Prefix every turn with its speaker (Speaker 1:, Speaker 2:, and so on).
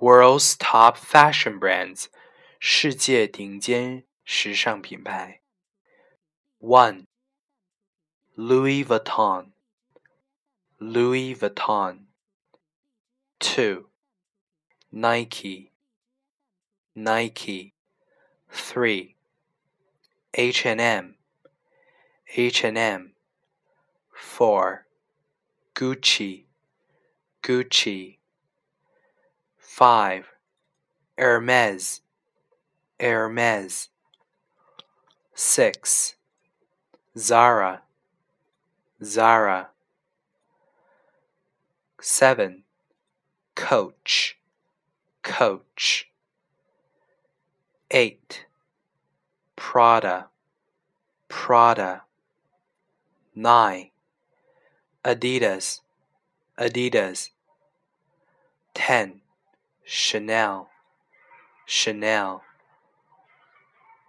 Speaker 1: World's top fashion brands，世界顶尖时尚品牌。One, Louis Vuitton, Louis Vuitton. Two, Nike, Nike. Three, H&M, H&M. Four, Gucci, Gucci. Five, Hermes, Hermes. Six, Zara, Zara. Seven, Coach, Coach. Eight, Prada, Prada. Nine, Adidas, Adidas. Ten, Chanel, Chanel.